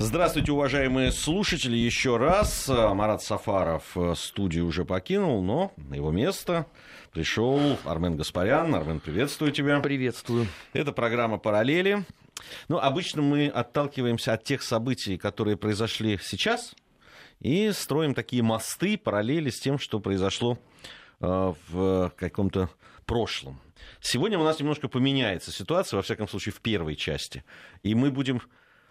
Здравствуйте, уважаемые слушатели, еще раз. Марат Сафаров студию уже покинул, но на его место пришел Армен Гаспарян. Армен, приветствую тебя. Приветствую. Это программа «Параллели». Ну, обычно мы отталкиваемся от тех событий, которые произошли сейчас, и строим такие мосты, параллели с тем, что произошло э, в каком-то прошлом. Сегодня у нас немножко поменяется ситуация, во всяком случае, в первой части. И мы будем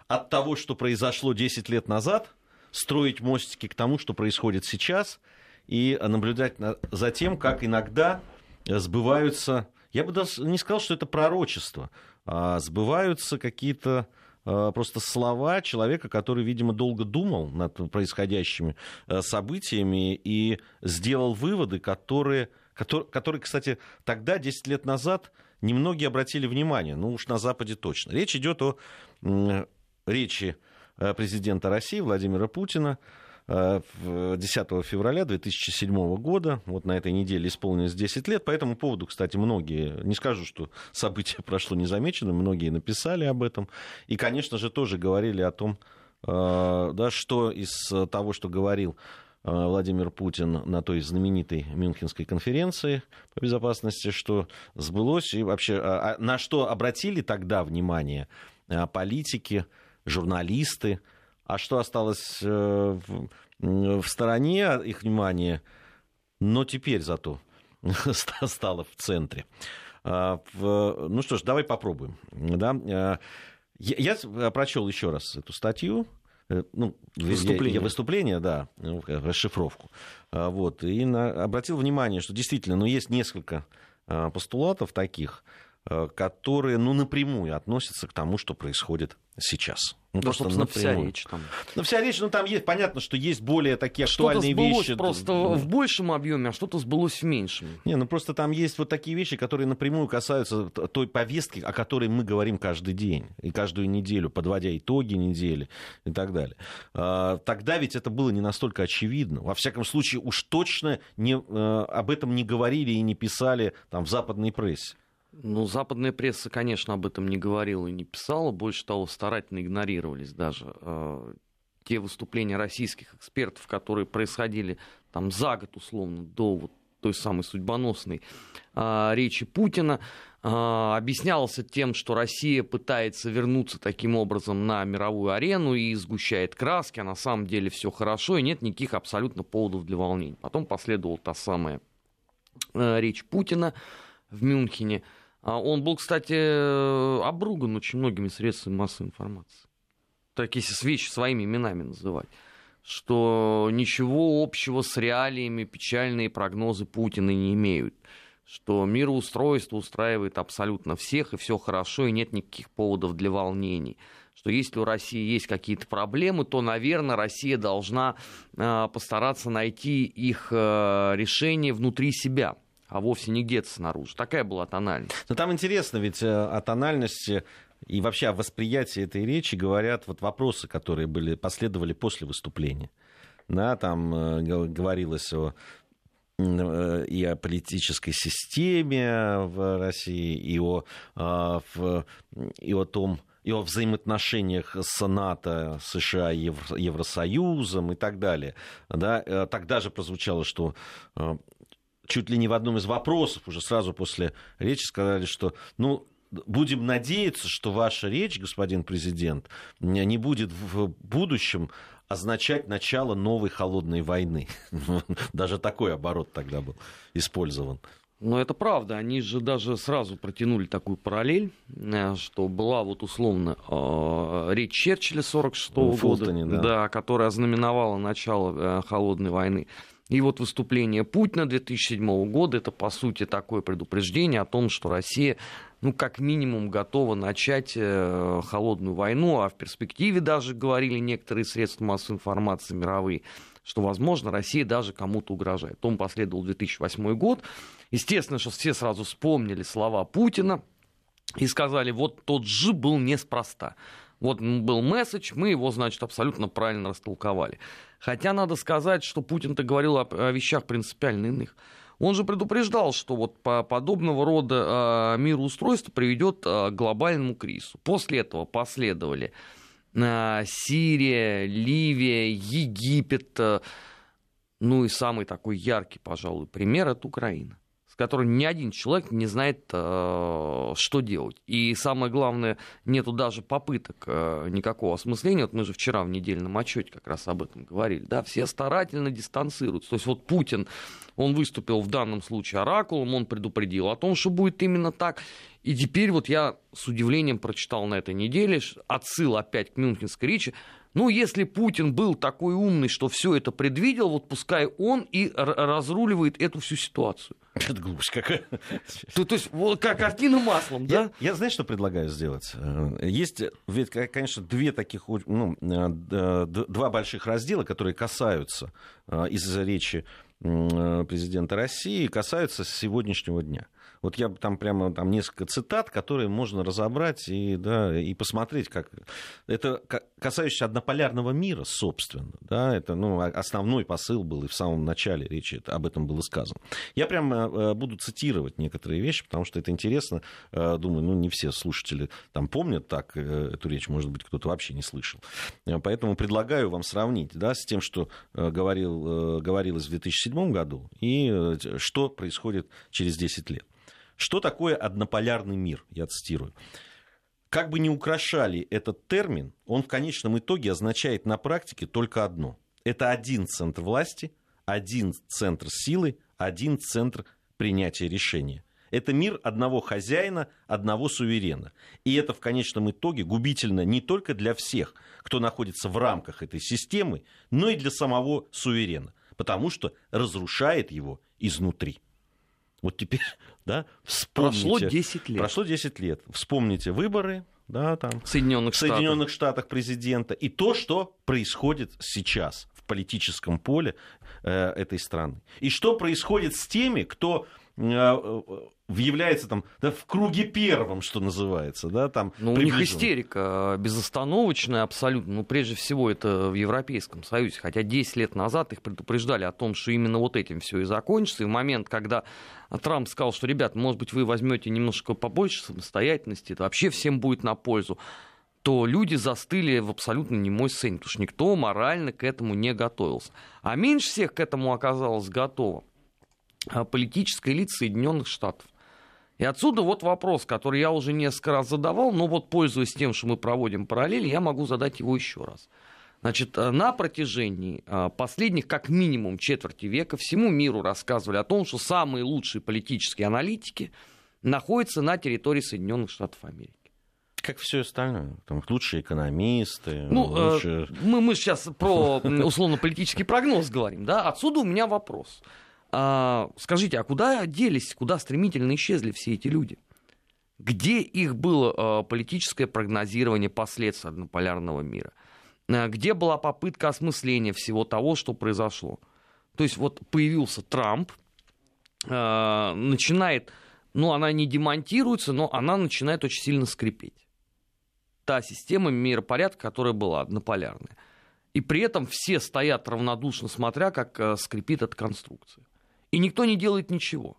от того, что произошло 10 лет назад, строить мостики к тому, что происходит сейчас, и наблюдать за тем, как иногда сбываются, я бы даже не сказал, что это пророчество, а сбываются какие-то а, просто слова человека, который, видимо, долго думал над происходящими а, событиями и сделал выводы, которые, которые, которые кстати, тогда, 10 лет назад, немногие обратили внимание, ну уж на Западе точно. Речь идет о речи э, президента России Владимира Путина 10 э, февраля 2007 года. Вот на этой неделе исполнилось 10 лет. По этому поводу, кстати, многие, не скажу, что событие прошло незамеченным, многие написали об этом. И, конечно же, тоже говорили о том, э, да, что из того, что говорил Владимир Путин на той знаменитой Мюнхенской конференции по безопасности, что сбылось, и вообще а, а на что обратили тогда внимание политики, журналисты. А что осталось э, в стороне их внимания, но теперь зато стало в центре. А, ну что ж, давай попробуем. Да? А, я прочел еще раз эту статью, э, ну, выступление. Я, выступление, да, ну, расшифровку. А, вот, и на, обратил внимание, что действительно, ну, есть несколько постулатов таких, которые, ну, напрямую относятся к тому, что происходит сейчас. Ну, да, собственно, напрямую. вся речь там. Ну, вся речь, ну, там есть, понятно, что есть более такие актуальные что-то сбылось вещи. просто в большем объеме, а что-то сбылось в меньшем. Не, ну, просто там есть вот такие вещи, которые напрямую касаются той повестки, о которой мы говорим каждый день и каждую неделю, подводя итоги недели и так далее. А, тогда ведь это было не настолько очевидно. Во всяком случае, уж точно не, э, об этом не говорили и не писали там в западной прессе. Ну, западная пресса, конечно, об этом не говорила и не писала. Больше того, старательно игнорировались даже э, те выступления российских экспертов, которые происходили там за год, условно, до вот той самой судьбоносной э, речи Путина. Э, объяснялся тем, что Россия пытается вернуться таким образом на мировую арену и сгущает краски, а на самом деле все хорошо и нет никаких абсолютно поводов для волнений. Потом последовала та самая э, речь Путина в Мюнхене. А он был, кстати, обруган очень многими средствами массовой информации. Так если вещи своими именами называть что ничего общего с реалиями печальные прогнозы Путина не имеют, что мироустройство устраивает абсолютно всех, и все хорошо, и нет никаких поводов для волнений что если у России есть какие-то проблемы, то, наверное, Россия должна э, постараться найти их э, решение внутри себя а вовсе не где-то снаружи. Такая была тональность. Но там интересно, ведь э, о тональности и вообще о восприятии этой речи говорят вот вопросы, которые были, последовали после выступления. Да, там э, говорилось о э, и о политической системе в России, и о, и о том, и о взаимоотношениях с НАТО, США, Евросоюзом и так далее. Да, тогда же прозвучало, что чуть ли не в одном из вопросов, уже сразу после речи сказали, что, ну, будем надеяться, что ваша речь, господин президент, не будет в будущем означать начало новой холодной войны. Даже такой оборот тогда был использован. Но это правда, они же даже сразу протянули такую параллель, э, что была вот условно э, речь Черчилля 46 -го года, да. Да, которая ознаменовала начало э, холодной войны. И вот выступление Путина 2007 года это, по сути, такое предупреждение о том, что Россия, ну, как минимум, готова начать э, холодную войну, а в перспективе даже говорили некоторые средства массовой информации мировые, что, возможно, Россия даже кому-то угрожает. Потом последовал 2008 год. Естественно, что все сразу вспомнили слова Путина и сказали, вот тот же был неспроста. Вот был месседж, мы его, значит, абсолютно правильно растолковали. Хотя надо сказать, что Путин-то говорил о, о вещах принципиально иных. Он же предупреждал, что вот по подобного рода э, мироустройство приведет э, к глобальному кризису. После этого последовали э, Сирия, Ливия, Египет, э, ну и самый такой яркий, пожалуй, пример это Украина которой ни один человек не знает, э, что делать. И самое главное, нету даже попыток э, никакого осмысления. Вот мы же вчера в недельном отчете как раз об этом говорили. Да, все старательно дистанцируются. То есть вот Путин, он выступил в данном случае оракулом, он предупредил о том, что будет именно так. И теперь вот я с удивлением прочитал на этой неделе отсыл опять к Мюнхенской речи, ну, если Путин был такой умный, что все это предвидел, вот пускай он и разруливает эту всю ситуацию. Это глупость какая. То, то есть, вот как картина маслом, я, да? Я, знаешь, что предлагаю сделать? Э, есть, ведь, конечно, две таких, ну, э, два больших раздела, которые касаются э, из-за речи президента России, касаются сегодняшнего дня. Вот я там прямо там несколько цитат, которые можно разобрать и, да, и посмотреть, как это касающееся однополярного мира, собственно. Да, это ну, основной посыл был и в самом начале речи об этом было сказано. Я прямо э, буду цитировать некоторые вещи, потому что это интересно. Э, думаю, ну не все слушатели там помнят так э, эту речь, может быть, кто-то вообще не слышал. Поэтому предлагаю вам сравнить да, с тем, что говорил, говорилось в 2007 году и что происходит через 10 лет. Что такое однополярный мир? Я цитирую. Как бы ни украшали этот термин, он в конечном итоге означает на практике только одно. Это один центр власти, один центр силы, один центр принятия решения. Это мир одного хозяина, одного суверена. И это в конечном итоге губительно не только для всех, кто находится в рамках этой системы, но и для самого суверена, потому что разрушает его изнутри. Вот теперь, да, вспомните. Прошло 10 лет. Прошло 10 лет. Вспомните выборы, да, там, в Соединенных, в Соединенных Штатах. Президента и то, что происходит сейчас в политическом поле э, этой страны. И что происходит с теми, кто является там да, в круге первом, что называется, да, там. Ну, у них истерика безостановочная абсолютно. Ну, прежде всего, это в Европейском Союзе. Хотя 10 лет назад их предупреждали о том, что именно вот этим все и закончится. И в момент, когда Трамп сказал, что, ребят, может быть, вы возьмете немножко побольше самостоятельности, это вообще всем будет на пользу то люди застыли в абсолютно немой сцене, потому что никто морально к этому не готовился. А меньше всех к этому оказалось готово а, политическая элита Соединенных Штатов. И отсюда вот вопрос, который я уже несколько раз задавал, но вот пользуясь тем, что мы проводим параллели, я могу задать его еще раз. Значит, э, на протяжении э, последних как минимум четверти века всему миру рассказывали о том, что самые лучшие политические аналитики находятся на территории Соединенных Штатов Америки. Как все остальное. Там лучшие экономисты. Ну, э, лучшие... мы, мы сейчас про условно-политический прогноз говорим, да? Отсюда у меня вопрос. А, скажите, а куда делись, куда стремительно исчезли все эти люди? Где их было а, политическое прогнозирование последствий однополярного мира? А, где была попытка осмысления всего того, что произошло? То есть вот появился Трамп, а, начинает, ну она не демонтируется, но она начинает очень сильно скрипеть. Та система миропорядка, которая была однополярная. И при этом все стоят равнодушно, смотря, как скрипит эта конструкция. И никто не делает ничего.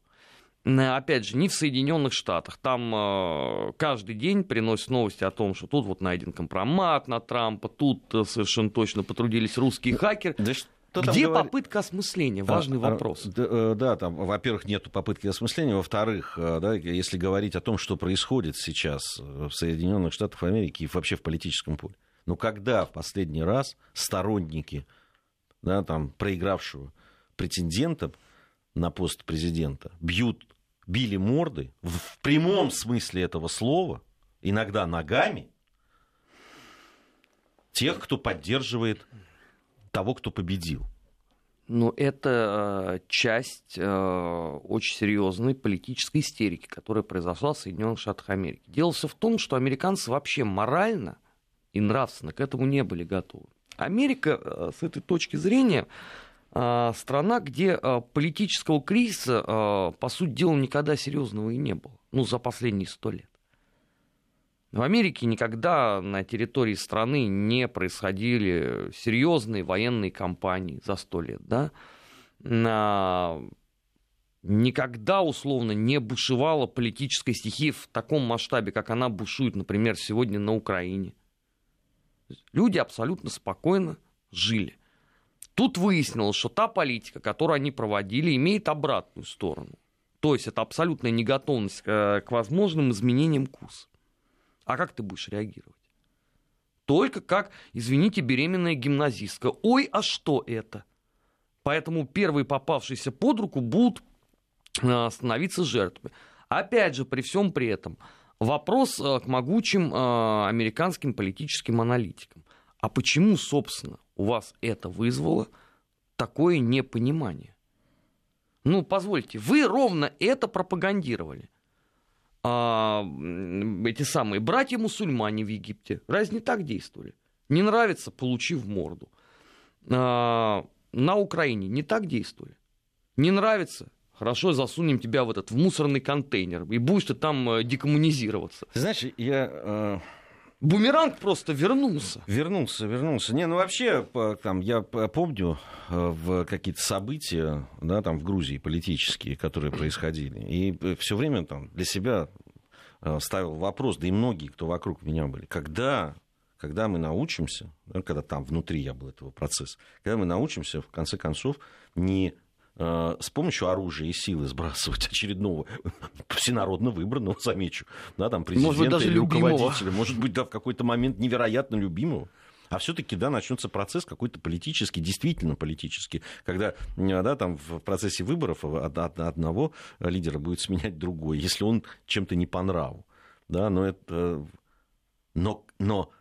Опять же, не в Соединенных Штатах. Там э, каждый день приносят новости о том, что тут вот найден компромат на Трампа, тут э, совершенно точно потрудились русские хакеры. Да что Где говор... попытка осмысления? Важный а, вопрос. Да, э, да, там, во-первых, нет попытки осмысления. Во-вторых, э, да, если говорить о том, что происходит сейчас в Соединенных Штатах Америки и вообще в политическом поле. Ну, когда в последний раз сторонники да, там, проигравшего претендента на пост президента бьют, били морды в прямом смысле этого слова, иногда ногами, тех, кто поддерживает того, кто победил. Ну, это э, часть э, очень серьезной политической истерики, которая произошла в Соединенных Штатах Америки. Дело все в том, что американцы вообще морально и нравственно к этому не были готовы. Америка э, с этой точки зрения страна, где а, политического кризиса, а, по сути дела, никогда серьезного и не было. Ну, за последние сто лет. В Америке никогда на территории страны не происходили серьезные военные кампании за сто лет, да? Никогда, условно, не бушевала политическая стихия в таком масштабе, как она бушует, например, сегодня на Украине. Люди абсолютно спокойно жили. Тут выяснилось, что та политика, которую они проводили, имеет обратную сторону. То есть это абсолютная неготовность к, к возможным изменениям курса. А как ты будешь реагировать? Только как, извините, беременная гимназистка. Ой, а что это? Поэтому первые попавшиеся под руку будут а, становиться жертвами. Опять же, при всем при этом, вопрос а, к могучим американским политическим аналитикам. А почему, собственно, у вас это вызвало такое непонимание? Ну, позвольте, вы ровно это пропагандировали. А, эти самые братья-мусульмане в Египте разве не так действовали? Не нравится, получи в морду. А, на Украине не так действовали. Не нравится, хорошо, засунем тебя в этот в мусорный контейнер, и будешь ты там э, декоммунизироваться. Знаешь, я... Э... Бумеранг просто вернулся. Вернулся, вернулся. Не, ну вообще, там, я помню э, в какие-то события, да, там в Грузии политические, которые происходили, и все время там для себя э, ставил вопрос, да и многие, кто вокруг меня были, когда когда мы научимся, когда там внутри я был этого процесса, когда мы научимся, в конце концов, не Э, с помощью оружия и силы сбрасывать очередного всенародно выбранного, замечу, да, там президента может быть, даже или любимого. руководителя, может быть, да, в какой-то момент невероятно любимого. А все-таки, да, начнется процесс какой-то политический, действительно политический, когда, э, да, там в процессе выборов одного лидера будет сменять другой, если он чем-то не по нраву, да, но это, но, но,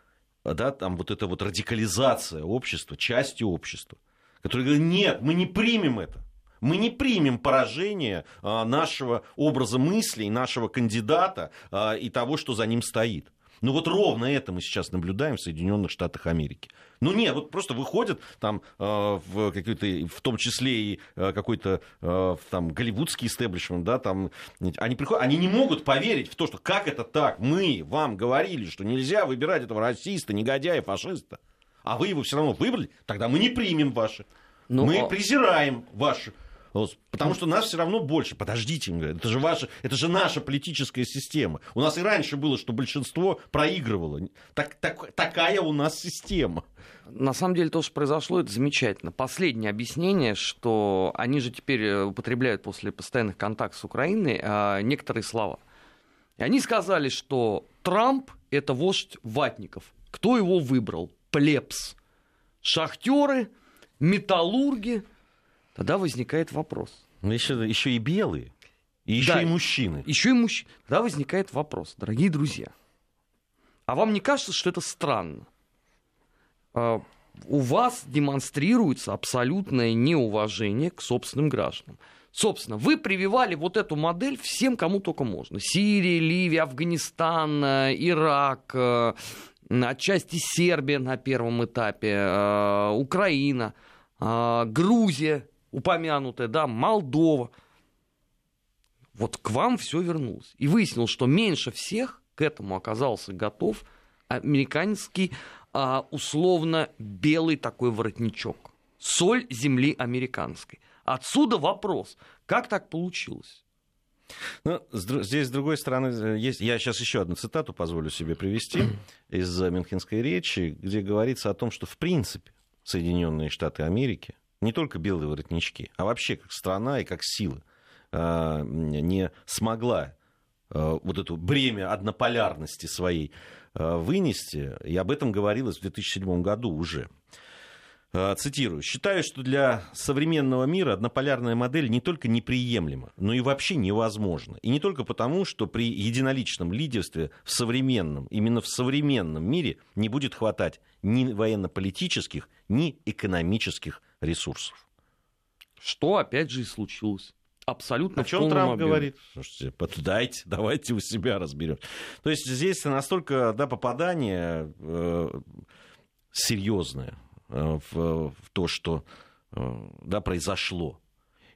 да, там вот эта вот радикализация общества, части общества, которые говорят, нет, мы не примем это. Мы не примем поражение а, нашего образа мыслей, нашего кандидата а, и того, что за ним стоит. Ну вот ровно это мы сейчас наблюдаем в Соединенных Штатах Америки. Ну нет, вот просто выходят там э, в какой-то, в том числе и э, какой-то э, там голливудский истеблишмент, да, там они приходят, они не могут поверить в то, что как это так, мы вам говорили, что нельзя выбирать этого расиста, негодяя, фашиста, а вы его все равно выбрали, тогда мы не примем ваши. Ну, мы презираем ваши Потому что нас все равно больше. Подождите, это же, ваша, это же наша политическая система. У нас и раньше было, что большинство проигрывало. Так, так, такая у нас система. На самом деле то, что произошло, это замечательно. Последнее объяснение, что они же теперь э, употребляют после постоянных контактов с Украиной а, некоторые слова. И они сказали, что Трамп – это вождь ватников. Кто его выбрал? Плебс. Шахтеры, металлурги – Тогда возникает вопрос. Ну, еще, еще и белые, и еще да, и мужчины. Еще и мужчины. Тогда возникает вопрос, дорогие друзья. А вам не кажется, что это странно? А, у вас демонстрируется абсолютное неуважение к собственным гражданам. Собственно, вы прививали вот эту модель всем, кому только можно. Сирия, Ливия, Афганистан, э, Ирак, э, отчасти Сербия на первом этапе, э, Украина, Грузия, упомянутая, да, Молдова. Вот к вам все вернулось. И выяснилось, что меньше всех к этому оказался готов американский а, условно белый такой воротничок. Соль земли американской. Отсюда вопрос, как так получилось? Ну, здесь, с другой стороны, э, есть... Я сейчас еще одну цитату позволю себе привести из Мюнхенской речи, где говорится о том, что, в принципе, Соединенные Штаты Америки не только белые воротнички, а вообще как страна и как сила а, не смогла а, вот эту бремя однополярности своей а, вынести, и об этом говорилось в 2007 году уже. Цитирую. «Считаю, что для современного мира однополярная модель не только неприемлема, но и вообще невозможна. И не только потому, что при единоличном лидерстве в современном, именно в современном мире не будет хватать ни военно-политических, ни экономических ресурсов. Что, опять же, и случилось. Абсолютно О чем Трамп объеме. говорит? Слушайте, дайте, давайте у себя разберем. То есть здесь настолько да, попадание э, серьезное э, в, в то, что э, да, произошло.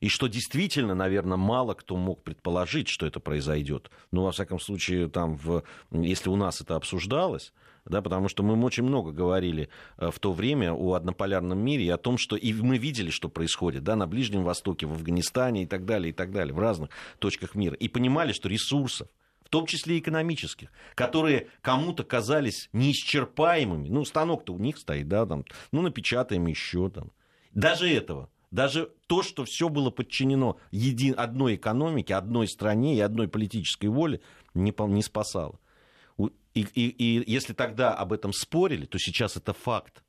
И что действительно, наверное, мало кто мог предположить, что это произойдет. Ну, во всяком случае, там, в, если у нас это обсуждалось, да, потому что мы очень много говорили э, в то время о однополярном мире и о том, что и мы видели, что происходит да, на Ближнем Востоке, в Афганистане и так далее, и так далее, в разных точках мира, и понимали, что ресурсов том числе экономических, которые кому-то казались неисчерпаемыми. Ну, станок-то у них стоит, да, там, ну, напечатаем еще там. Даже этого даже то, что все было подчинено един, одной экономике, одной стране и одной политической воле, не, не спасало. И, и, и если тогда об этом спорили, то сейчас это факт,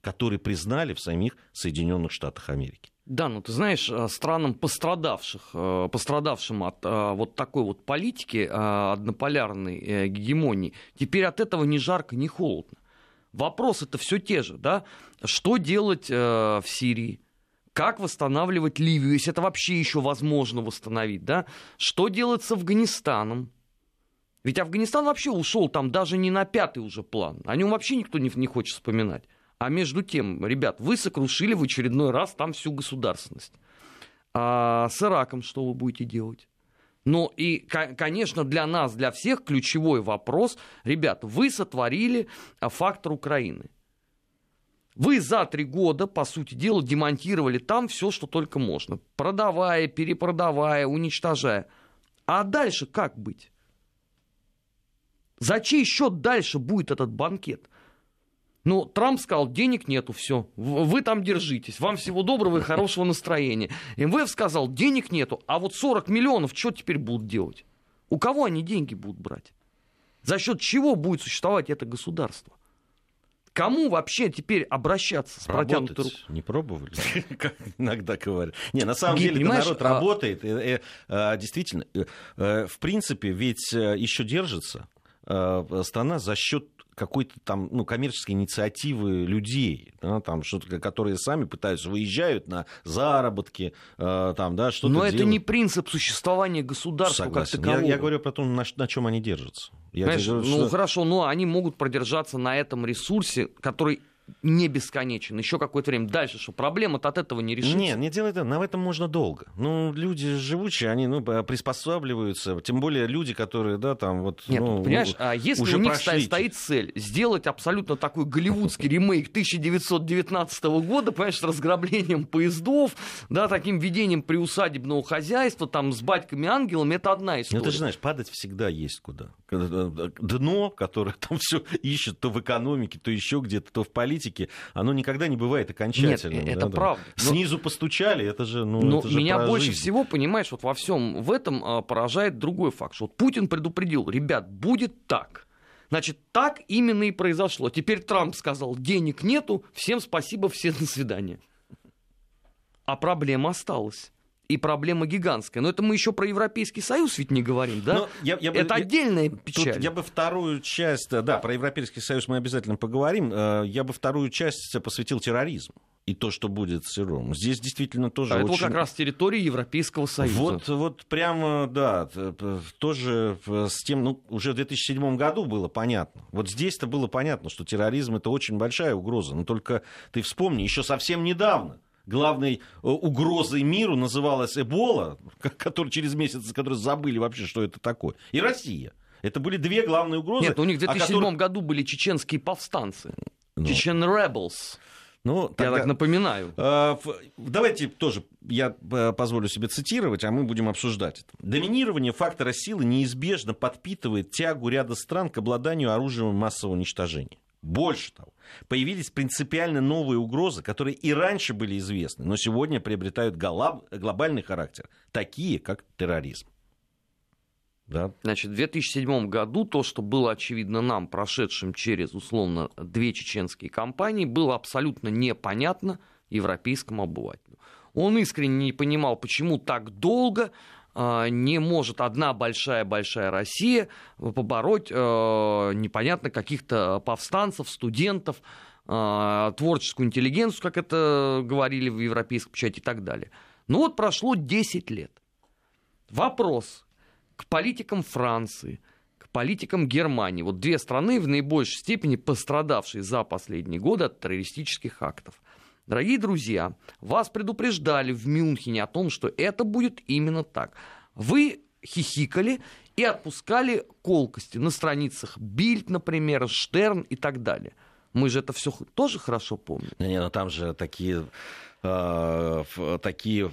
который признали в самих Соединенных Штатах Америки. Да, ну ты знаешь, э, странам пострадавших, э, пострадавшим от э, вот такой вот политики однополярной гегемонии, теперь от этого ни жарко, ни холодно. Вопросы это все те же, да? Что делать в Сирии? Как восстанавливать Ливию, если это вообще еще возможно восстановить, да? Что делать с Афганистаном? Ведь Афганистан вообще ушел там даже не на пятый уже план. О нем вообще никто не, не хочет вспоминать. А между тем, ребят, вы сокрушили в очередной раз там всю государственность. А с Ираком что вы будете делать? Ну и, конечно, для нас, для всех ключевой вопрос, ребят, вы сотворили а, фактор Украины. Вы за три года, по сути дела, демонтировали там все, что только можно. Продавая, перепродавая, уничтожая. А дальше как быть? За чей счет дальше будет этот банкет? Ну, Трамп сказал, денег нету, все, вы там держитесь, вам всего доброго и хорошего настроения. МВФ сказал, денег нету, а вот 40 миллионов что теперь будут делать? У кого они деньги будут брать? За счет чего будет существовать это государство? Кому вообще теперь обращаться с протянутой рукой? Не пробовали, как иногда говорят. Не, на самом деле народ а работает. А, действительно, э, э, в принципе, ведь э, еще держится страна за счет какой-то там ну, коммерческой инициативы людей, да, там, что которые сами пытаются, выезжают на заработки, э, там, да, что-то Но делают. это не принцип существования государства Согласен. как такового. Я, я говорю про то, на, на чем они держатся. Я Знаешь, говорю, ну что... хорошо, но они могут продержаться на этом ресурсе, который не бесконечен, еще какое-то время дальше, что проблема-то от этого не решится. Нет, не делай это, на этом можно долго. Ну, люди живучие, они ну, приспосабливаются, тем более люди, которые, да, там вот... Нет, ну, понимаешь, а если уже у них прошли... стоит цель сделать абсолютно такой голливудский ремейк 1919 года, понимаешь, с разграблением поездов, да, таким ведением приусадебного хозяйства, там, с батьками-ангелами, это одна история. Ну, ты же знаешь, падать всегда есть куда. Дно, которое там все ищет то в экономике, то еще где-то, то в политике, оно никогда не бывает окончательным. Нет, это да, правда. Да. Снизу постучали, это же, ну, Но это же меня больше жизнь. всего, понимаешь, вот во всем в этом а, поражает другой факт, что вот Путин предупредил, ребят, будет так. Значит, так именно и произошло. Теперь Трамп сказал, денег нету, всем спасибо, всем до свидания. А проблема осталась и проблема гигантская. Но это мы еще про Европейский Союз ведь не говорим, да? Я, я бы, это я, отдельная печаль. Тут я бы вторую часть, да, про Европейский Союз мы обязательно поговорим. Э, я бы вторую часть посвятил терроризму и то, что будет с Иром. Здесь действительно тоже а очень... это как раз территория Европейского Союза. Вот, вот прямо, да, тоже с тем, ну, уже в 2007 году было понятно. Вот здесь-то было понятно, что терроризм это очень большая угроза. Но только ты вспомни, еще совсем недавно главной э, угрозой миру называлась Эбола, который через месяц, которые забыли вообще, что это такое, и Россия. Это были две главные угрозы. Нет, у них в 2007 которых... году были чеченские повстанцы. Ну, Чечен Rebels. Ну, тогда, я так напоминаю. Э, давайте тоже я э, позволю себе цитировать, а мы будем обсуждать это. Доминирование фактора силы неизбежно подпитывает тягу ряда стран к обладанию оружием массового уничтожения. Больше того, появились принципиально новые угрозы, которые и раньше были известны, но сегодня приобретают глобальный характер, такие как терроризм. Да. Значит, в 2007 году то, что было очевидно нам, прошедшим через, условно, две чеченские кампании, было абсолютно непонятно европейскому обывателю. Он искренне не понимал, почему так долго не может одна большая-большая Россия побороть э, непонятно каких-то повстанцев, студентов, а, творческую интеллигенцию, как это говорили в европейской печати и так далее. Ну вот прошло 10 лет. Вопрос к политикам Франции, к политикам Германии. Вот две страны в наибольшей степени пострадавшие за последние годы от террористических актов – Дорогие друзья, вас предупреждали в Мюнхене о том, что это будет именно так. Вы хихикали и отпускали колкости на страницах Бильд, например, Штерн и так далее. Мы же это все тоже хорошо помним. Не, ну там же такие, э, такие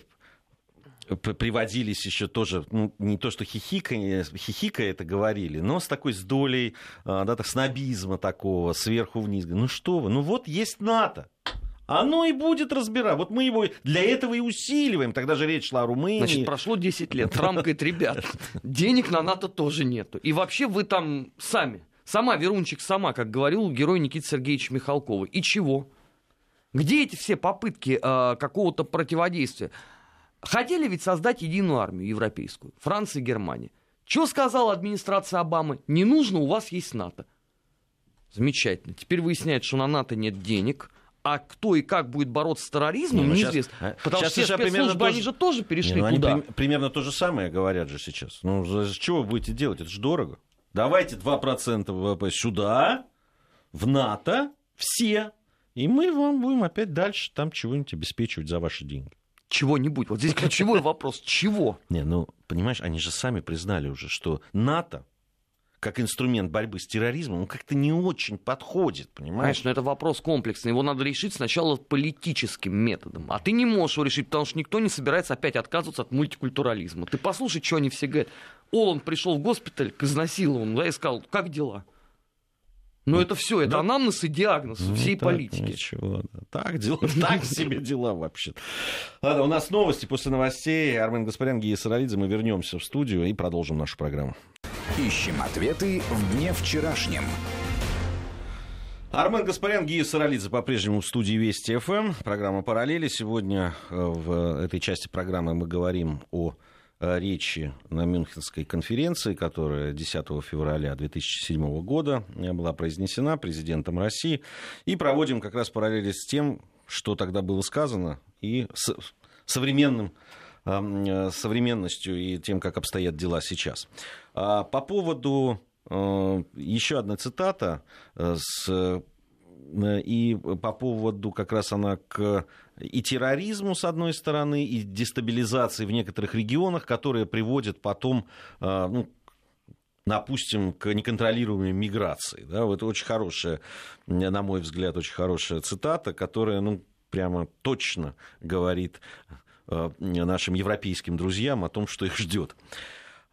приводились еще тоже, ну, не то что хихика, хихика это говорили, но с такой с долей, а, да, так, снобизма такого, сверху вниз. Ну что вы, ну вот есть НАТО. Оно и будет разбирать. Вот мы его для этого и усиливаем. Тогда же речь шла о Румынии. Значит, прошло 10 лет. Трамп говорит, ребят, денег на НАТО тоже нету. И вообще вы там сами. Сама, Верунчик сама, как говорил герой Никита Сергеевич Михалкова. И чего? Где эти все попытки э, какого-то противодействия? Хотели ведь создать единую армию европейскую, Франция и Германия. Что сказала администрация Обамы? Не нужно, у вас есть НАТО. Замечательно. Теперь выясняется, что на НАТО нет денег, а кто и как будет бороться с терроризмом, ну, неизвестно. Сейчас, Потому сейчас что все спецслужбы, тоже... они же тоже перешли не, ну, туда. Они при, примерно то же самое говорят же сейчас. Ну, что вы будете делать? Это же дорого. Давайте 2% ВВП сюда, в НАТО, все. И мы вам будем опять дальше там чего-нибудь обеспечивать за ваши деньги чего-нибудь. Вот здесь ключевой вопрос, чего? Не, ну, понимаешь, они же сами признали уже, что НАТО как инструмент борьбы с терроризмом, он как-то не очень подходит, понимаешь? Конечно, это вопрос комплексный. Его надо решить сначала политическим методом. А ты не можешь его решить, потому что никто не собирается опять отказываться от мультикультурализма. Ты послушай, что они все говорят. Оланд пришел в госпиталь к изнасилованному, да, и сказал, как дела? Но ну, это все, это да. анамнез и диагноз ну, всей так, политики. Ничего, да. Так, дела, так себе дела вообще. Ладно, у нас новости. После новостей Армен Гаспарян, Гия Саралидзе. Мы вернемся в студию и продолжим нашу программу. Ищем ответы в дне вчерашнем. Армен Гаспарян, Гия Саралидзе по-прежнему в студии Вести ФМ. Программа «Параллели». Сегодня э, в этой части программы мы говорим о Э, речи на Мюнхенской конференции, которая 10 февраля 2007 года была произнесена президентом России. И проводим как раз параллели с тем, что тогда было сказано, и с современным э, современностью и тем, как обстоят дела сейчас. А по поводу э, еще одна цитата с и по поводу как раз она к и терроризму, с одной стороны, и дестабилизации в некоторых регионах, которые приводят потом, ну, допустим, к неконтролируемой миграции. Да, вот это очень хорошая, на мой взгляд, очень хорошая цитата, которая, ну, прямо точно говорит нашим европейским друзьям о том, что их ждет.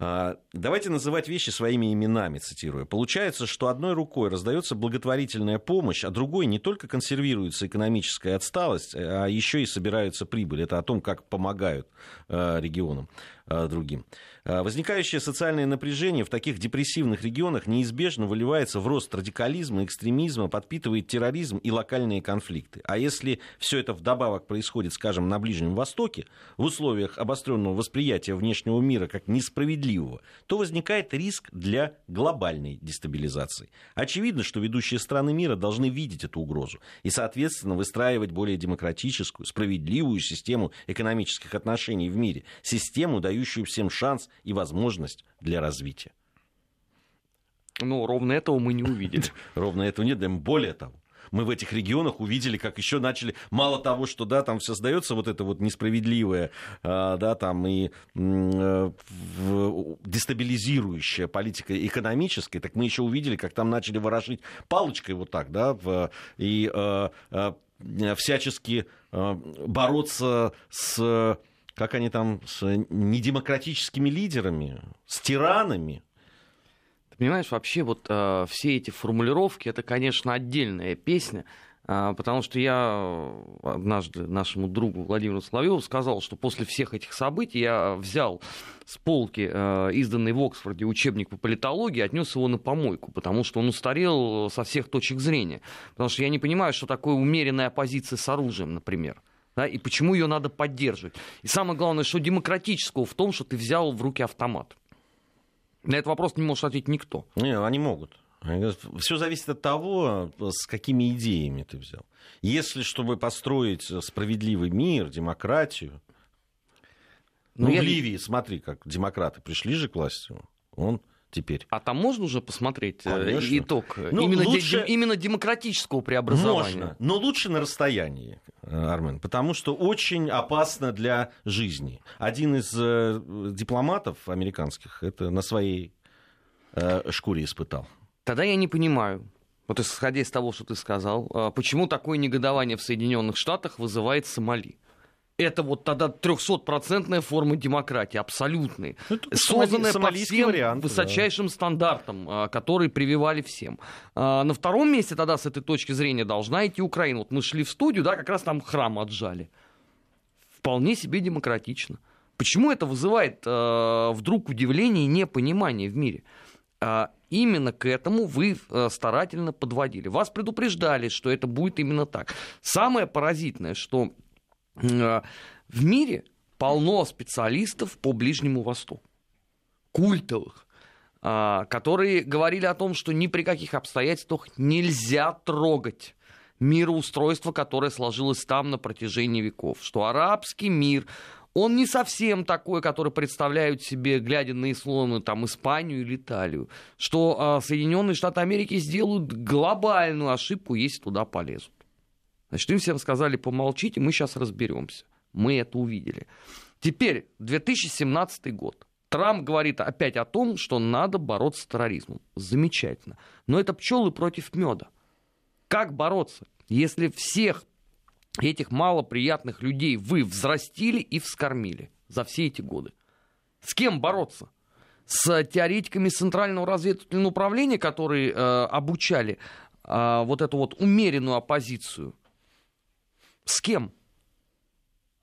А, давайте называть вещи своими именами, цитирую. Получается, что одной рукой раздается благотворительная помощь, а другой не только консервируется экономическая отсталость, а еще и собираются прибыль. Это о том, как помогают а, регионам. Э, другим. Э, возникающее социальное напряжение в таких депрессивных регионах неизбежно выливается в рост радикализма, экстремизма, подпитывает терроризм и локальные конфликты. А если все это вдобавок происходит, скажем, на Ближнем Востоке, в условиях обостренного восприятия внешнего мира как несправедливого, то возникает риск для глобальной дестабилизации. Очевидно, что ведущие страны мира должны видеть эту угрозу и, соответственно, выстраивать более демократическую, справедливую систему экономических отношений в мире, систему, дающую дающую всем шанс и возможность для развития. Ну, ровно этого мы не увидели. Ровно этого нет, да более того мы в этих регионах увидели, как еще начали, мало того, что, да, там создается вот это вот несправедливое, а, да, там и э, дестабилизирующая политика экономическая, так мы еще увидели, как там начали ворошить палочкой вот так, да, и э, э, всячески бороться с как они там с недемократическими лидерами, с тиранами. Ты понимаешь, вообще вот э, все эти формулировки, это, конечно, отдельная песня, э, потому что я однажды нашему другу Владимиру Соловьеву сказал, что после всех этих событий я взял с полки э, изданный в Оксфорде учебник по политологии, отнес его на помойку, потому что он устарел со всех точек зрения. Потому что я не понимаю, что такое умеренная оппозиция с оружием, например да, и почему ее надо поддерживать. И самое главное, что демократического в том, что ты взял в руки автомат. На этот вопрос не может ответить никто. Не, они могут. Все зависит от того, с какими идеями ты взял. Если, чтобы построить справедливый мир, демократию, ну, ну я... в Ливии, смотри, как демократы пришли же к власти, он теперь. А там можно уже посмотреть э, Конечно. итог ну, именно, лучше... де, именно демократического преобразования? Можно, но лучше на расстоянии, э, Армен, потому что очень опасно для жизни. Один из э, дипломатов американских это на своей э, шкуре испытал. Тогда я не понимаю, вот исходя из того, что ты сказал, почему такое негодование в Соединенных Штатах вызывает Сомали? Это вот тогда 300-процентная форма демократии, абсолютной, Ну, это созданная по всем вариант, да. высочайшим стандартам, а, которые прививали всем. А, На втором месте тогда с этой точки зрения должна идти Украина. Вот мы шли в студию, да, как раз там храм отжали. Вполне себе демократично. Почему это вызывает э, вдруг удивление и непонимание в мире? А, именно к этому вы э, старательно подводили. Вас предупреждали, что это будет именно так. Самое поразительное, что в мире полно специалистов по Ближнему Востоку, культовых, а, которые говорили о том, что ни при каких обстоятельствах нельзя трогать мироустройство, которое сложилось там на протяжении веков, что арабский мир, он не совсем такой, который представляют себе, глядя на ислам, там, Испанию или Италию, что а, Соединенные Штаты Америки сделают глобальную ошибку, если туда полезут. Значит, им всем сказали, помолчите, мы сейчас разберемся. Мы это увидели. Теперь, 2017 год. Трамп говорит опять о том, что надо бороться с терроризмом. Замечательно. Но это пчелы против меда. Как бороться, если всех этих малоприятных людей вы взрастили и вскормили за все эти годы? С кем бороться? С теоретиками Центрального разведывательного управления, которые э, обучали э, вот эту вот умеренную оппозицию? С кем?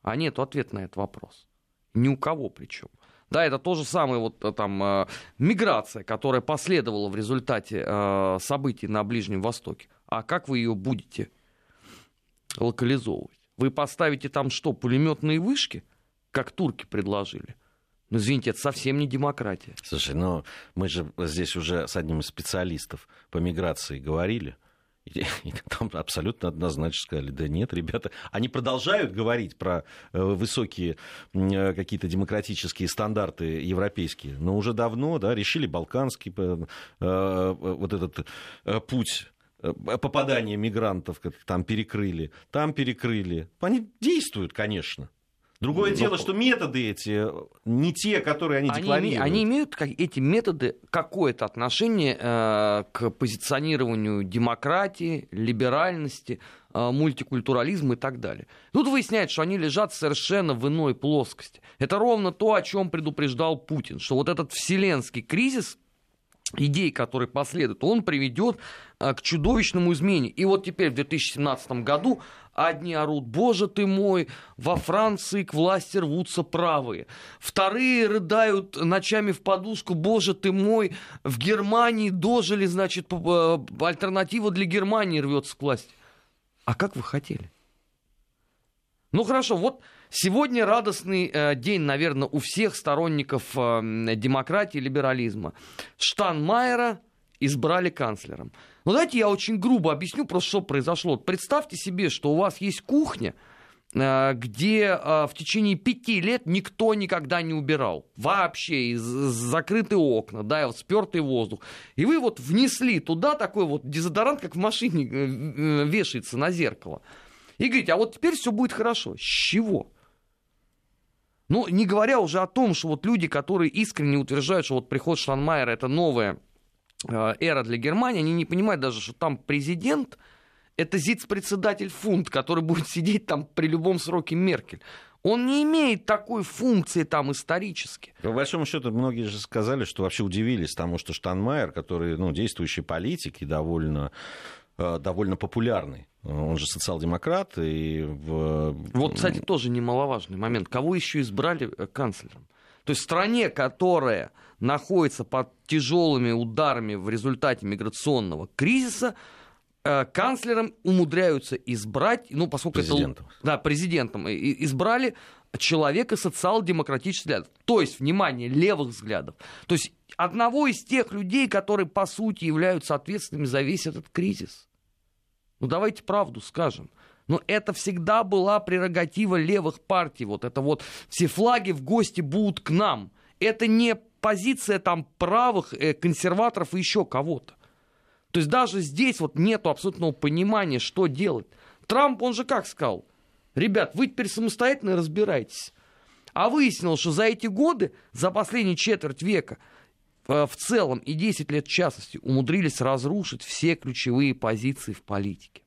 А нет ответа на этот вопрос. Ни у кого причем. Да, это то же самое вот э, там э, миграция, которая последовала в результате э, событий на Ближнем Востоке. А как вы ее будете локализовывать? Вы поставите там что, пулеметные вышки, как турки предложили? Ну, извините, это совсем не демократия. Слушай, ну мы же здесь уже с одним из специалистов по миграции говорили. И, там абсолютно однозначно сказали, да нет, ребята, они продолжают говорить про э, высокие э, какие-то демократические стандарты европейские, но уже давно, да, решили балканский э, вот этот путь попадания мигрантов, там перекрыли, там перекрыли. Они действуют, конечно. Другое Ну, дело, что методы эти не те, которые они, Они, декларируют. они имеют как, эти методы какое-то отношение э, к позиционированию демократии, либеральности, э, мультикультурализма и так далее. Тут выясняется, что они лежат совершенно в иной плоскости. Это ровно то, о чем предупреждал Путин, что вот этот вселенский кризис идей, который последует, он приведет э, к чудовищному изменению. И вот теперь в 2017 году одни орут, боже ты мой, во Франции к власти рвутся правые. Вторые рыдают ночами в подушку, боже ты мой, в Германии дожили, значит, э, альтернатива для Германии рвется к власти. А как вы хотели? Ну хорошо, вот сегодня радостный э, день, наверное, у всех сторонников э, демократии и либерализма. Штанмайера избрали канцлером. Ну давайте я очень грубо объясню просто, что произошло. Представьте себе, что у вас есть кухня, э, где э, в течение пяти лет никто никогда не убирал. Вообще, и з- закрыты окна, да, и вот спертый воздух. И вы вот внесли туда такой вот дезодорант, как в машине э, вешается на зеркало. И говорите, а вот теперь все будет хорошо. С чего? Ну, не говоря уже о том, что вот люди, которые искренне утверждают, что вот приход Штанмайера это новая э, эра для Германии, они не понимают даже, что там президент это зиц-председатель фунт, который будет сидеть там при любом сроке Меркель. Он не имеет такой функции там исторически. По большому счету, многие же сказали, что вообще удивились тому, что Штанмайер, который ну, действующий политик и довольно, э, довольно популярный, он же социал-демократ, и в... Вот, кстати, тоже немаловажный момент. Кого еще избрали э, канцлером? То есть в стране, которая находится под тяжелыми ударами в результате миграционного кризиса, э, канцлером умудряются избрать, ну, поскольку Президентом. это... Да, президентом. Избрали человека социал-демократических взглядов. То есть, внимание, левых взглядов. То есть одного из тех людей, которые, по сути, являются ответственными за весь этот кризис. Ну, давайте правду скажем. Но это всегда была прерогатива левых партий. Вот это вот все флаги в гости будут к нам. Это не позиция там правых э, консерваторов и еще кого-то. То есть даже здесь вот нету абсолютного понимания, что делать. Трамп, он же как сказал? Ребят, вы теперь самостоятельно разбирайтесь. А выяснилось, что за эти годы, за последние четверть века, э, в целом и 10 лет в частности, умудрились разрушить все ключевые позиции в политике.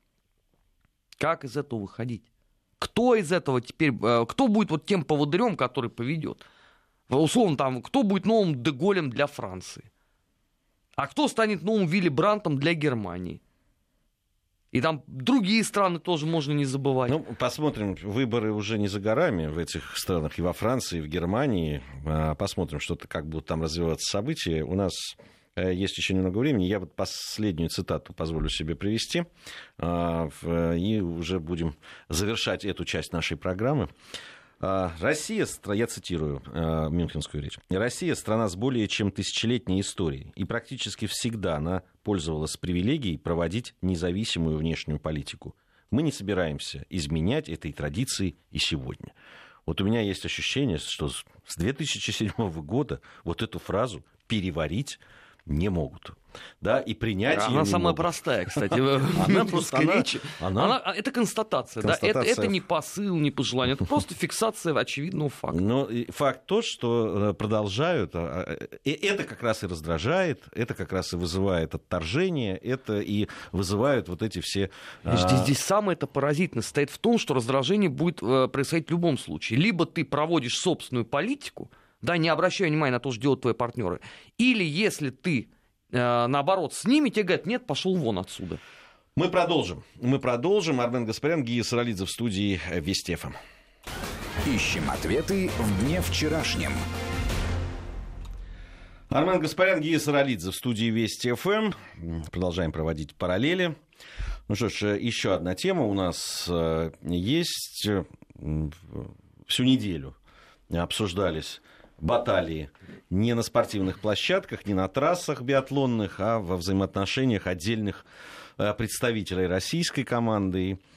Как из этого выходить? Кто из этого теперь, э, кто будет вот тем поводырем, который поведет? Условно, там, кто будет новым Деголем для Франции? А кто станет новым Вилли Брантом для Германии? И там другие страны тоже можно не забывать. Ну, посмотрим. Выборы уже не за горами в этих странах, и во Франции, и в Германии. А, посмотрим, что-то, как будут там развиваться события. У нас э, есть еще немного времени. Я вот последнюю цитату позволю себе привести. А, и уже будем завершать эту часть нашей программы. А, Россия, я цитирую а, Мюнхенскую речь, Россия страна с более чем тысячелетней историей, и практически всегда она пользовалась привилегией проводить независимую внешнюю политику. Мы не собираемся изменять этой традиции и сегодня. Вот у меня есть ощущение, что с 2007 года вот эту фразу переварить не могут да, и принять Она ее самая могут. простая, кстати, она просто. Она, она, это констатация. Да? Это, это не посыл, не пожелание, это просто фиксация очевидного факта. Но факт тот, что э, продолжают, а, а, и это как раз и раздражает, это как раз и вызывает отторжение, это и вызывает вот эти все... А, здесь, здесь самое это поразительное состоит в том, что раздражение будет э, происходить в любом случае. Либо ты проводишь собственную политику, да, не обращая внимания на то, что делают твои партнеры. Или если ты Э, наоборот, с ними тебе говорят, нет, пошел вон отсюда. Мы продолжим. Мы продолжим. Армен Гаспарян, Гия Саралидзе в студии Вести ФМ. Ищем ответы в дне вчерашнем. Армен Гаспарян, Гия Саралидзе в студии Вести ФМ. Продолжаем проводить параллели. Ну что ж, еще одна тема у нас э, есть. Всю неделю обсуждались баталии. Не на спортивных площадках, не на трассах биатлонных, а во взаимоотношениях отдельных э, представителей российской команды. Э,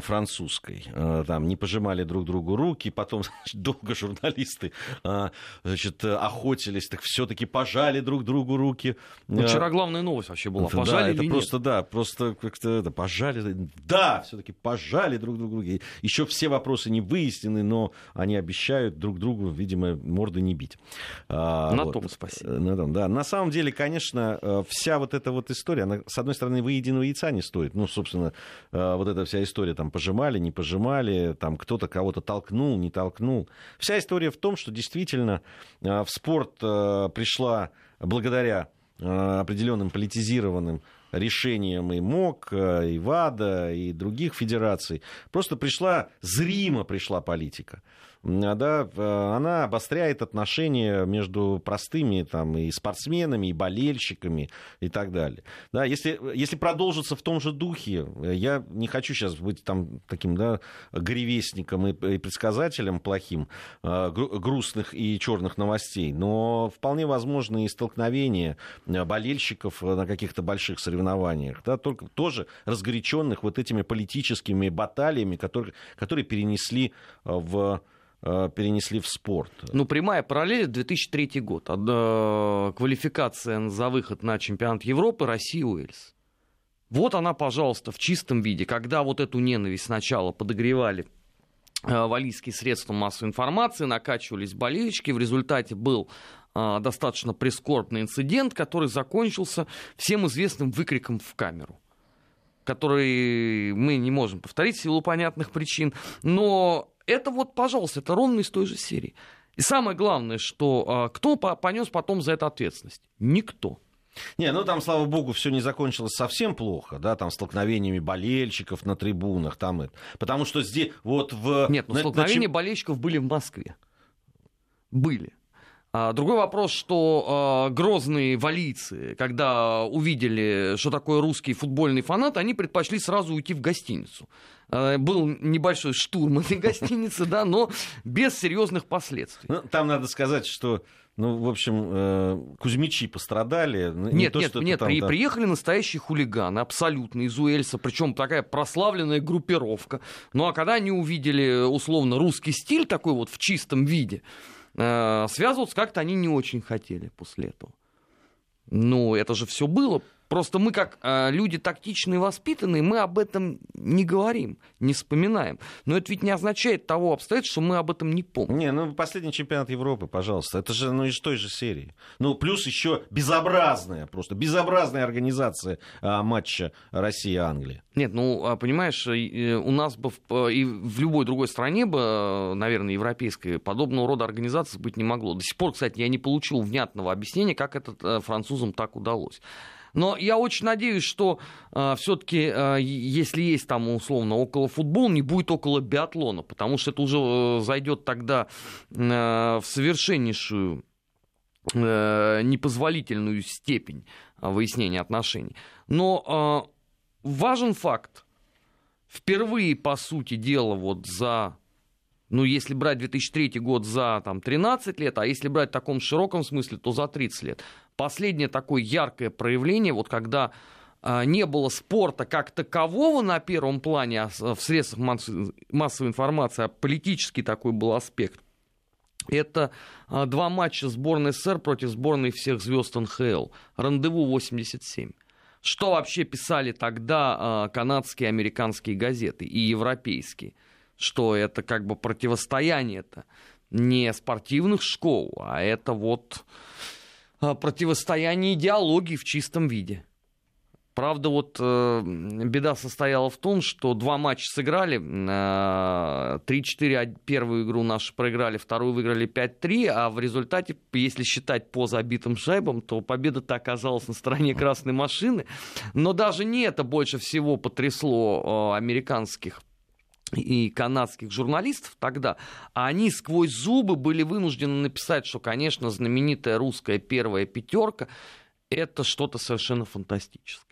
французской. Э, там не пожимали друг другу руки, потом значит, долго журналисты э, значит, охотились, так все-таки пожали друг другу руки. Ну, вчера главная новость вообще была. Пожали да, или это нет? просто, да, просто как-то это, пожали. Да, все-таки пожали друг другу. Еще все вопросы не выяснены, но они обещают друг другу, видимо, морды не бить. На вот. том спасибо. На том, да. На самом деле, конечно, вся вот эта вот история, она, с одной стороны, выеденного яйца не стоит. Ну, собственно, вот эта вся история история, там пожимали, не пожимали, там кто-то кого-то толкнул, не толкнул. Вся история в том, что действительно э, в спорт э, пришла благодаря э, определенным политизированным решениям и МОК, и ВАДА, и других федераций. Просто пришла, зримо пришла политика. Да, э, она обостряет отношения между простыми там, и спортсменами, и болельщиками и так далее. Да, если, если продолжится в том же духе, я не хочу сейчас быть там, таким да, гревестником и, и предсказателем плохим э, грустных и черных новостей, но вполне возможны и столкновения э, болельщиков на каких-то больших соревнованиях, да, только тоже разгоряченных вот этими политическими баталиями, которые, которые перенесли в Э, перенесли в спорт. Ну, прямая параллель 2003 год. Э, квалификация за выход на чемпионат Европы Россия-Уэльс. Вот она, пожалуйста, в чистом виде. Когда вот эту ненависть сначала подогревали э, валийские средства массовой информации, накачивались болельщики. В результате был достаточно прискорбный инцидент, который закончился всем известным выкриком в камеру который мы не можем повторить в силу понятных причин. Но это вот, пожалуйста, это ровно из той же серии. И самое главное, что а, кто понес потом за это ответственность? Никто. Не, ну там, слава богу, все не закончилось совсем плохо, да, там столкновениями болельщиков на трибунах, там это. Потому что здесь вот в... Нет, но столкновения на... болельщиков были в Москве. Были. А, другой вопрос, что э, грозные валийцы, когда увидели, что такое русский футбольный фанат, они предпочли сразу уйти в гостиницу. Э, был небольшой штурм этой гостиницы, да, но без серьезных последствий. Ну, там надо сказать, что ну, в общем, э, Кузьмичи пострадали. Нет, не то, нет, нет, там, при, да... приехали настоящие хулиганы, абсолютно, из Уэльса, причем такая прославленная группировка. Ну, а когда они увидели, условно, русский стиль такой вот в чистом виде, э, связываться как-то они не очень хотели после этого. Ну, это же все было Просто мы, как э, люди тактичные и воспитанные, мы об этом не говорим, не вспоминаем. Но это ведь не означает того обстоятельства, что мы об этом не помним. Не, ну последний чемпионат Европы, пожалуйста. Это же ну, из той же серии. Ну, плюс еще безобразная, просто безобразная организация а, матча Россия-Англия. Нет, ну, а, понимаешь, у нас бы в, и в любой другой стране бы, наверное, европейской, подобного рода организации быть не могло. До сих пор, кстати, я не получил внятного объяснения, как это э, французам так удалось. Но я очень надеюсь, что э, все-таки, э, если есть там условно около футбола, не будет около биатлона, потому что это уже э, зайдет тогда э, в совершеннейшую э, непозволительную степень выяснения отношений. Но э, важен факт. Впервые, по сути дела, вот за ну, если брать 2003 год за там, 13 лет, а если брать в таком широком смысле, то за 30 лет последнее такое яркое проявление, вот когда а, не было спорта как такового на первом плане а в средствах массовой информации, а политический такой был аспект. Это а, два матча сборной СССР против сборной всех звезд НХЛ. Рандеву 87. Что вообще писали тогда канадские, американские газеты и европейские? Что это как бы противостояние-то не спортивных школ, а это вот а, противостояние идеологии в чистом виде. Правда, вот э, беда состояла в том, что два матча сыграли. Э, 3-4 первую игру наши проиграли, вторую выиграли 5-3, а в результате, если считать по забитым шайбам, то победа-то оказалась на стороне красной машины. Но даже не это больше всего потрясло э, американских и канадских журналистов тогда, а они сквозь зубы были вынуждены написать, что, конечно, знаменитая русская первая пятерка это что-то совершенно фантастическое.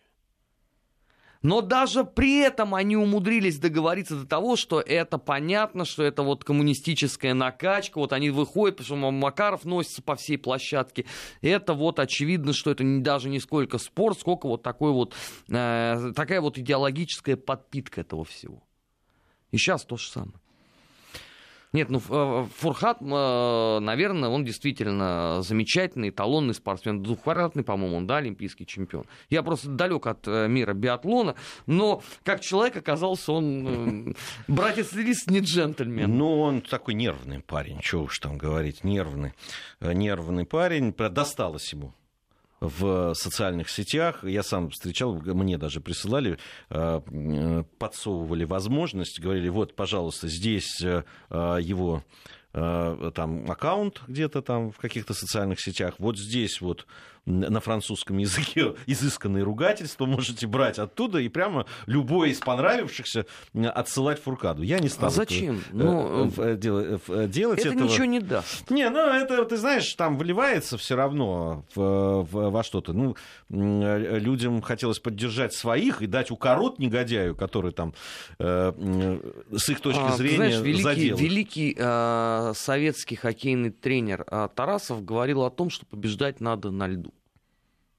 Но даже при этом они умудрились договориться до того, что это понятно, что это вот коммунистическая накачка, вот они выходят, потому что Макаров носится по всей площадке. Это вот очевидно, что это не, даже не сколько спорт, сколько вот, такой вот э, такая вот идеологическая подпитка этого всего. И сейчас то же самое. Нет, ну э, Фурхат, э, наверное, он действительно замечательный, талонный спортсмен, двухкратный, по-моему, он, да, олимпийский чемпион. Я просто далек от э, мира биатлона, но как человек оказался он, братец Лист, не джентльмен. Ну, он такой нервный парень, что уж там говорить, нервный, нервный парень, досталось ему в социальных сетях. Я сам встречал, мне даже присылали, э, подсовывали возможность, говорили, вот, пожалуйста, здесь э, его э, там аккаунт где-то там в каких-то социальных сетях, вот здесь вот на французском языке изысканные ругательства можете брать оттуда и прямо любой из понравившихся отсылать Фуркаду. Я не стал а зачем? Это, ну, э, делать, делать это этого. ничего не даст. Не, ну это, ты знаешь, там вливается все равно в, в, во что-то. Ну, людям хотелось поддержать своих и дать укорот негодяю, который там э, с их точки а, зрения знаешь, великий, задел. Великий э, советский хоккейный тренер э, Тарасов говорил о том, что побеждать надо на льду.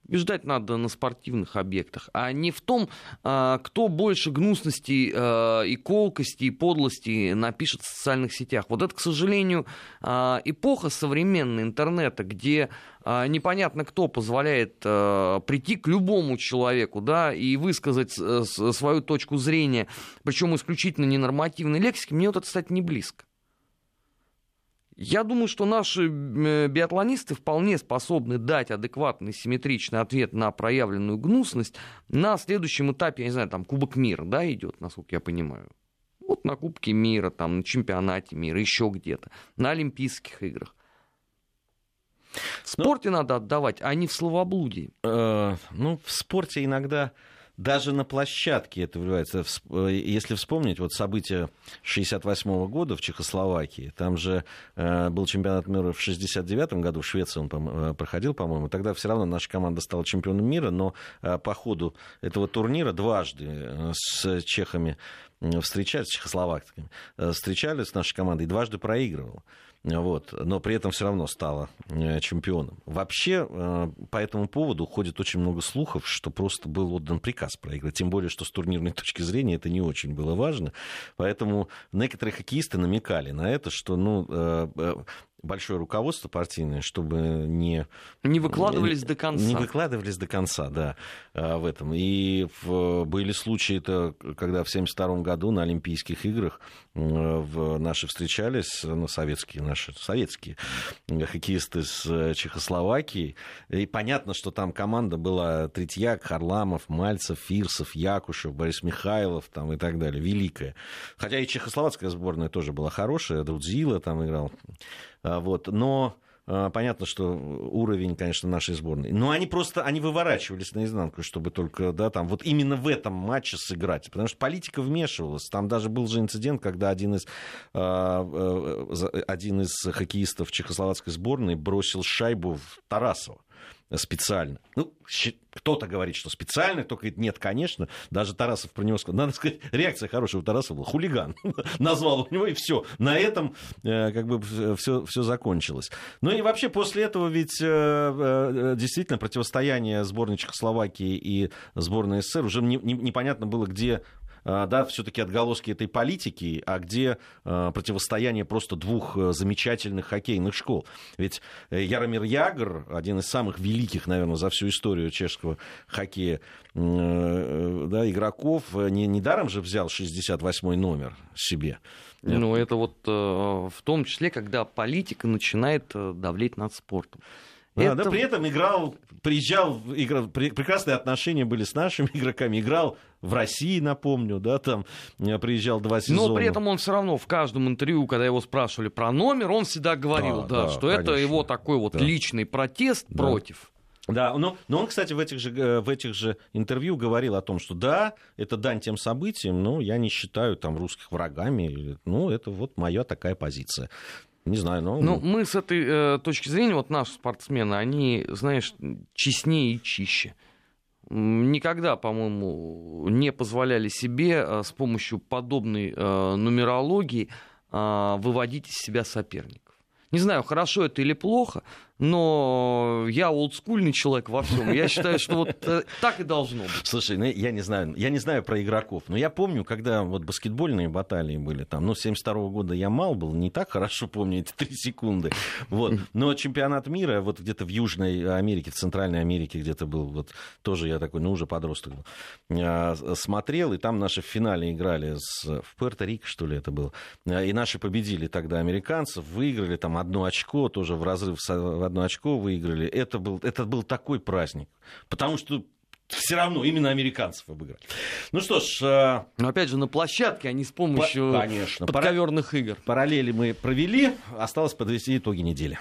Убеждать надо на спортивных объектах, а не в том, а, кто больше гнусности а, и колкости, и подлости напишет в социальных сетях. Вот это, к сожалению, а, эпоха современной интернета, где непонятно кто позволяет прийти к любому человеку, да, и высказать свою точку зрения, причем исключительно ненормативной лексикой, мне вот это, кстати, не близко. Я думаю, что наши э, биатлонисты вполне способны дать адекватный, симметричный ответ на проявленную гнусность на следующем этапе, я не знаю, там Кубок мира, да, идет, насколько я понимаю. Вот на Кубке мира, там, на чемпионате мира, еще где-то, на Олимпийских играх. В ну, спорте Но... надо отдавать, а не в словоблудии. Э, ну, в спорте иногда даже на площадке это вливается. Э, если вспомнить вот события 68 года в Чехословакии, там же э, был чемпионат мира в 69 году, в Швеции он по проходил, по-моему, тогда все равно наша команда стала чемпионом мира, но э, по ходу этого турнира дважды э, с чехами встречались, с чехословаками, э, встречались с нашей командой и дважды проигрывал вот, но при этом все равно стала э, чемпионом. Вообще э, по этому поводу ходит очень много слухов, что просто был отдан приказ проиграть, тем более, что с турнирной точки зрения это не очень было важно, поэтому некоторые хоккеисты намекали на это, что ну, э, большое руководство партийное, чтобы не... Не выкладывались до конца. Не выкладывались до конца, да, а, в этом. И в, были случаи, это, когда в 1972 году на Олимпийских играх в, наши встречались, ну, советские наши, советские хоккеисты с Чехословакии. И понятно, что там команда была Третьяк, Харламов, Мальцев, Фирсов, Якушев, Борис Михайлов там, и так далее, великая. Хотя и чехословацкая сборная тоже была хорошая, Друдзила там играл. А, вот. Но а, понятно, что уровень, конечно, нашей сборной. Но они просто, они выворачивались наизнанку, чтобы только, да, там, вот именно в этом матче сыграть. Потому что политика вмешивалась. Там даже был же инцидент, когда один из, а, один из хоккеистов чехословацкой сборной бросил шайбу в Тарасово специально. Ну, кто-то говорит, что специально, кто говорит, нет, конечно. Даже Тарасов про него сказал. Надо сказать, реакция хорошая у Тарасова. Хулиган. Назвал у него, и все. На этом э, как бы все, все закончилось. Ну и вообще после этого ведь э, э, действительно противостояние сборной Чехословакии и сборной СССР уже непонятно было, где да, все-таки отголоски этой политики, а где а, противостояние просто двух э, замечательных хоккейных школ. Ведь э, Яромир Ягр, один из самых великих, наверное, за всю историю чешского хоккея э, да, игроков, не, недаром же взял 68 номер себе. Ну, это вот в том числе, когда политика начинает давлеть над спортом. Это... да, при этом играл, приезжал, играл, прекрасные отношения были с нашими игроками, играл в России, напомню, да, там э, приезжал два сезона. Но при этом он все равно в каждом интервью, когда его спрашивали про номер, он всегда говорил, да, да, да что конечно. это его такой вот да. личный протест да. против. Да, но, но он, кстати, в этих, же, э, в этих же интервью говорил о том, что да, это дань тем событиям, но я не считаю там русских врагами. Ну, это вот моя такая позиция. Не знаю, но... Ну, мы с этой э, точки зрения, вот наши спортсмены, они, знаешь, честнее и чище. Никогда, по-моему, не позволяли себе э, с помощью подобной э, нумерологии э, выводить из себя соперников. Не знаю, хорошо это или плохо, но я олдскульный человек во всем. Я считаю, что вот э, так и должно быть. Слушай, ну, я не знаю, я не знаю про игроков, но я помню, когда вот баскетбольные баталии были там, ну, 72 -го года я мал был, не так хорошо помню эти три секунды, вот, но чемпионат мира вот где-то в Южной Америке, в Центральной Америке где-то был, вот тоже я такой, ну, уже подросток был, а, смотрел, и там наши в финале играли с, в Пуэрто-Рико, что ли, это было, и наши победили тогда американцев, выиграли там одно очко, тоже в разрыв одно очко выиграли. Это был, это был такой праздник. Потому что все равно именно американцев обыграли. Ну что ж... Э... Но опять же, на площадке, а не с помощью По... Конечно. подковерных игр. Параллели мы провели, осталось подвести итоги недели.